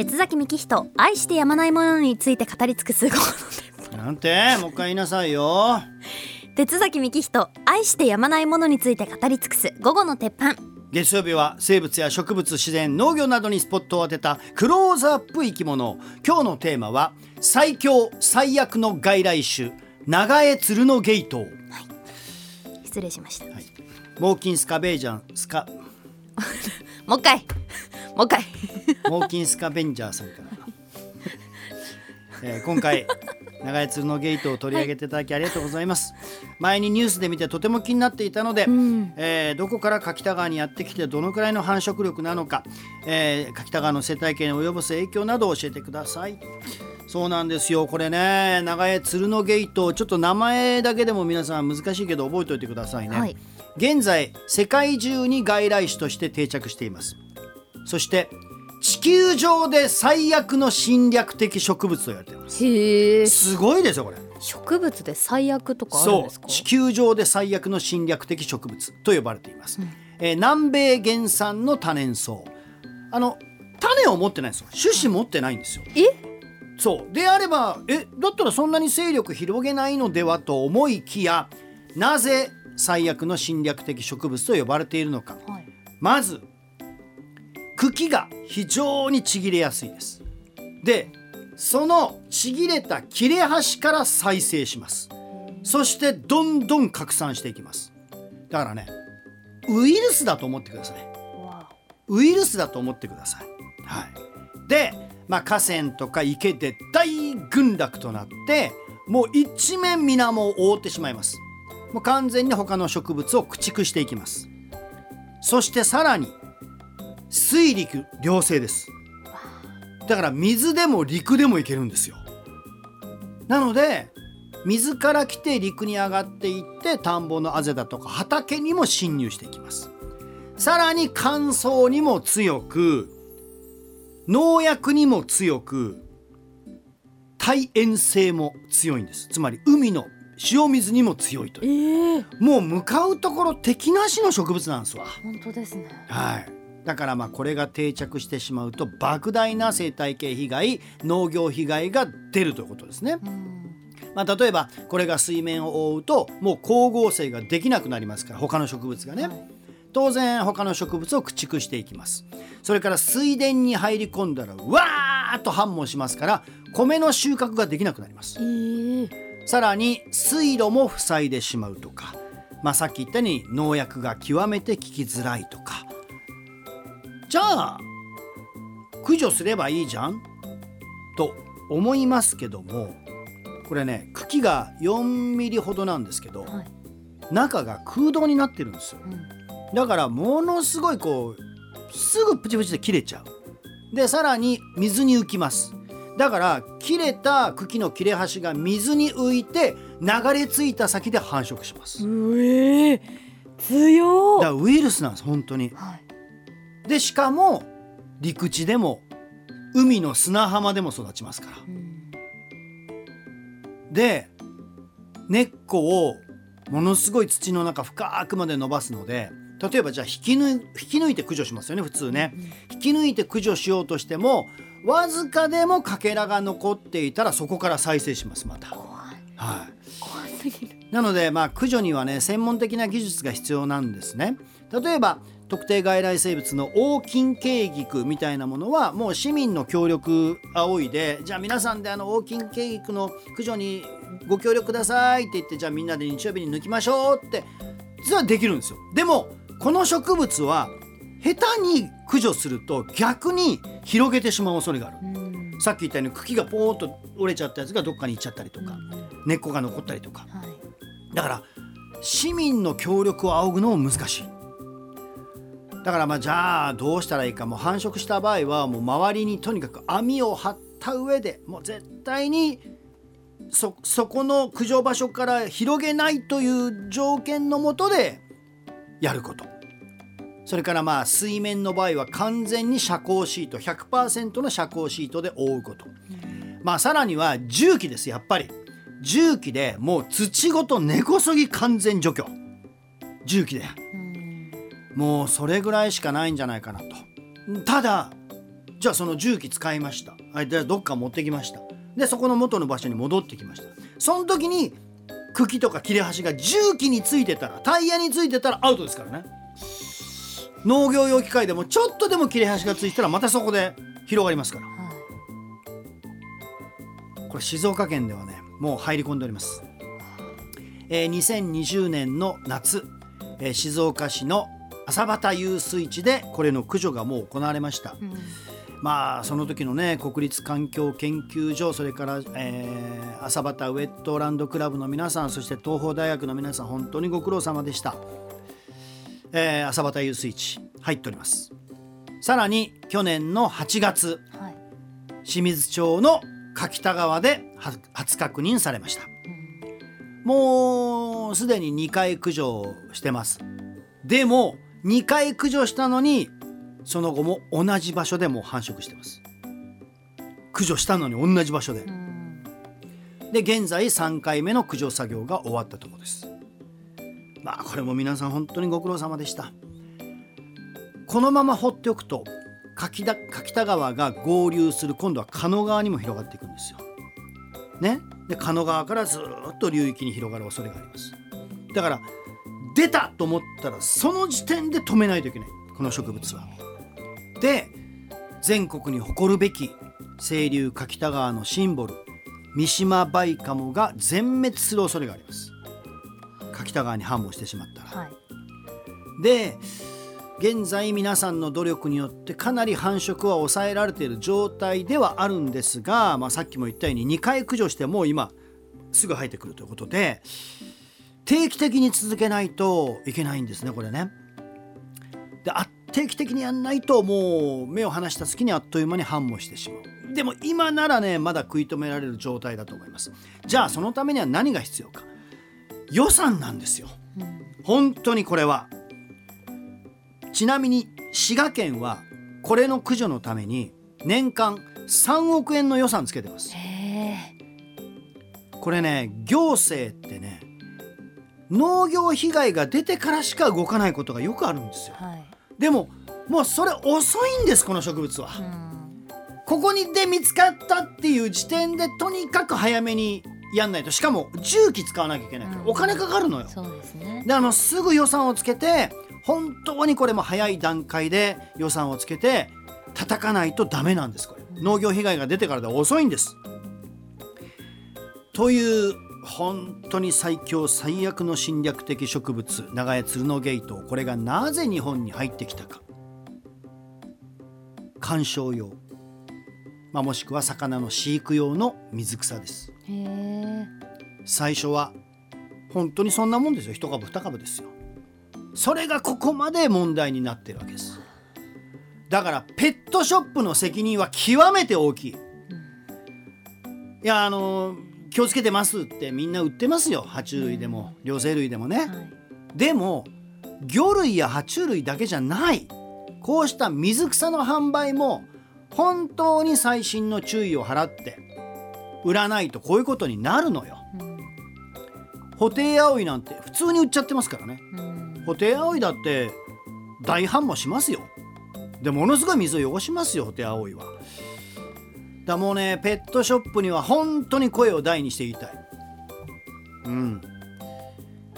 鉄崎幹人愛してやまないものについて語り尽くすなんてもう一回言いなさいよ。鉄崎幹人愛してやまないものについて語り尽くす午後の鉄板。月曜日は生物や植物自然農業などにスポットを当てたクローズアップ生き物。今日のテーマは最強最悪の外来種長江鶴のゲイトウ。失礼しました、はい。モーキンスカベージャンスカ。もう一回もう一回。モーキンスカベンジャーさんから、えー今回長江鶴のゲートを取り上げていただきありがとうございます、前にニュースで見てとても気になっていたので、ん。えーどこから柿田川にやってきてどのくらいの繁殖力なのか、えー柿田川の生態系に及ぼす影響などを教えてください。そうなんですよ。これね長江鶴のゲートちょっと名前だけでも皆さん難しいけど覚えておいてくださいね、はい。現在世界中に外来種として定着していますそして地球上で最悪の侵略的植物と言われています。へえ。すごいですよこれ。植物で最悪とかあるんそですか？う。地球上で最悪の侵略的植物と呼ばれています、えー南米原産の多年草あの種を持ってないんですよ。種子持ってないんですよ。え？そう。であればえだったらそんなに勢力広げないのではと思いきやなぜ最悪の侵略的植物と呼ばれているのか。はい。まず茎が非常にちぎれやすいですでそのちぎれた切れ端から再生しますそしてどんどん拡散していきますだからねウイルスだと思ってくださいウイルスだと思ってください。はい、で、まあ、河川とか池で大群落となってもう一面水面を覆ってしまいます。もう完全に他の植物を駆逐していきます。そしてさらに水陸両生です。だから水でも陸でもいけるんですよ。なので水から来て陸に上がっていって田んぼのあぜだとか畑にも侵入していきます。さらに乾燥にも強く農薬にも強く耐塩性も強いんですつまり海の塩水にも強いとえいうえもう向かうところ敵なしの植物なんですわ本当ですねはいだからまあこれが定着してしまうと莫大な生態系被害農業被害が出るということですね、うんまあ、例えばこれが水面を覆うともう光合成ができなくなりますから他の植物がね、はい。当然他の植物を駆逐していきます。それから水田に入り込んだらわーっと繁茂しますから米の収穫ができなくなります。ええさらに水路も塞いでしまうとか、まあ、さっき言ったように農薬が極めて効きづらいとかじゃあ駆除すればいいじゃん？と思いますけどもこれね茎が4ミリほどなんですけどはい。中が空洞になってるんですよ。うん。だからものすごいこうすぐプチプチで切れちゃう。でさらに水に浮きます。だから切れた茎の切れ端が水に浮いて流れ着いた先で繁殖します。うえ強だからウイルスなんです本当に。はいでしかも陸地でも海の砂浜でも育ちますからうんで根っこをものすごい土の中深くまで伸ばすので例えばじゃあ引き抜い引き抜いて駆除しますよね普通ね。引き抜いて駆除しようとしてもわずかでもかけらが残っていたらそこから再生しますまた。はい怖すぎるなのでまあ駆除にはね専門的な技術が必要なんですね。例えば特定外来生物の黄金ケイギクみたいなものはもう市民の協力仰いでじゃあ皆さんであの黄金ケイギクの駆除にご協力くださいって言ってじゃあみんなで日曜日に抜きましょうって実はできるんですよ。でもこの植物は下手に駆除すると逆に広げてしまう恐れがある。うん。さっき言ったように茎がポーンと折れちゃったやつがどっかに行っちゃったりとか根っこが残ったりとか。はい。だから市民の協力を仰ぐのも難しいだからまあじゃあどうしたらいいかもう繁殖した場合はもう周りにとにかく網を張った上でもう絶対にそそこの駆除場所から広げないという条件のもとでやること。それからまあ水面の場合は完全に遮光シート100%の遮光シートで覆うこと。まあさらには重機ですやっぱり。重機でもう土ごと根こそぎ完全除去。重機で。うんもうそれぐらいしかないんじゃないかなと。ただじゃあその重機使いました。はいでどっか持ってきました。でそこの元の場所に戻ってきました。その時に茎とか切れ端が重機についてたらタイヤについてたらアウトですからね。農業用機械でもちょっとでも切れ端がついてたらまたそこで広がりますから。はこれ静岡県ではねもう入り込んでおります、えー2020年の夏、えー静岡市の朝畑遊水地でこれの駆除がもう行われました、いうん。まあその時のね国立環境研究所それから、えー朝畑ウェットランドクラブの皆さんそして東邦大学の皆さん本当にご苦労様でした、えー朝畑遊水地入っております。さらに去年の8月はい。清水町の柿田川では初確認されました。うん。もうすでに2回駆除してます。でも2回駆除したのにその後も同じ場所でもう繁殖してます。駆除したのに同じ場所で。うん。で現在3回目の駆除作業が終わったところです。まあこれも皆さん本当にご苦労様でした。このまま放っておくと柿田柿田川が合流する今度は鹿野川にも広がっていくんですよ。ね？で鹿野川からずっと流域に広がる恐れがあります。だから出たと思ったらその時点で止めないといけない。この植物は。で全国に誇るべき清流柿田川のシンボル三島バイカモが全滅する恐れがあります。柿田川に反応してしまったら。はい。で現在皆さんの努力によってかなり繁殖は抑えられている状態ではあるんですが、まあ、さっきも言ったように2回駆除してもう今すぐ生えてくるということで定期的に続けないといけないんですねこれね。であ定期的にやんないともう目を離した隙にあっという間に繁茂してしまう。でも今ならねまだ食い止められる状態だと思います。じゃあそのためには何が必要か予算なんですよ。うん本当にこれはちなみに滋賀県はこれの駆除のために年間3億円の予算つけてますこれね行政ってね農業被害が出てからしか動かないことがよくあるんですよ。はい。でももうそれ遅いんですこの植物は。うん。ここにで見つかったっていう時点でとにかく早めにやんないと。しかも重機使わなきゃいけないからうん。お金かかるのよ。そうですね。であのすぐ予算をつけて本当にこれも早い段階で予算をつけて叩かないとダメなんですこれ。農業被害が出てからでは遅いんです。という本当に最強最悪の侵略的植物長屋鶴のゲートこれがなぜ日本に入ってきたか。観賞用、まあ、もしくは魚の飼育用の水草です。最初は本当にそんなもんですよ。一株二株ですよ。それがここまで問題になってるわけです。だからペットショップの責任は極めて大きい。いやあの気をつけてますってみんな売ってますよ。爬虫類でも両生類でもね、はい。でも魚類や爬虫類だけじゃない。こうした水草の販売も本当に細心の注意を払って売らないとこういうことになるのよ。うん。ホテイアオイなんて普通に売っちゃってますからね。うん。ホテイアオイだって大繁茂しますよ。でものすごい水を汚しますよホテイアオイはだもうねペットショップには本当に声を大にして言いたい。うん。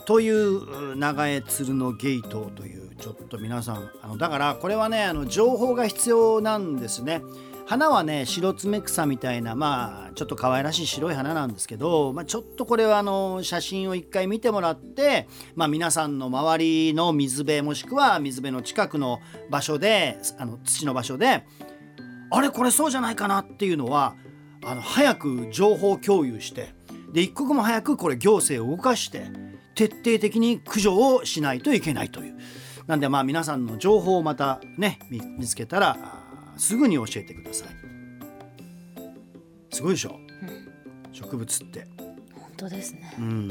という長江鶴のゲートというちょっと皆さんあのだからこれはねあの情報が必要なんですね。花はね白爪草みたいなまあちょっと可愛らしい白い花なんですけど、まあ、ちょっとこれはあの写真を一回見てもらって、まあ、皆さんの周りの水辺もしくは水辺の近くの場所であの土の場所であれこれそうじゃないかなっていうのはあの早く情報共有してで一刻も早くこれ行政を動かして徹底的に駆除をしないといけないという。なんでまあ皆さんの情報をまたね見見つけたらすぐに教えてください。すごいでしょ？植物って。本当ですね。うん。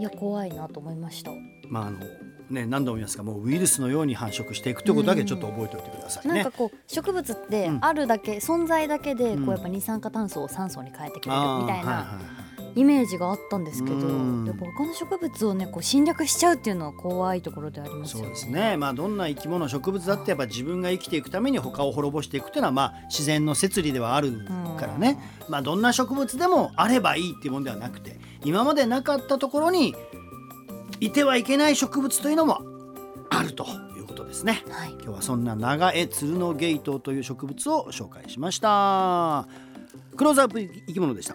いや怖いなと思いました。まああのね何度も言いますがもうウイルスのように繁殖していくということだけちょっと覚えておいてくださいね。なんかこう植物ってうん。あるだけ、存在だけでうんこうやっぱ二酸化炭素を酸素に変えてくれるみたいな、イメージがあったんですけどうん。やっぱ他の植物をねこう侵略しちゃうっていうのは怖いところでありますよね。そうですね。まあどんな生き物植物だってやっぱ自分が生きていくために他を滅ぼしていくっていうのはまあ自然の摂理ではあるからね、まあどんな植物でもあればいいっていうものではなくて今までなかったところにいてはいけない植物というのもあるということですね。はい、今日はそんな長江鶴のゲイトウという植物を紹介しました。クローズアップ生き物でした。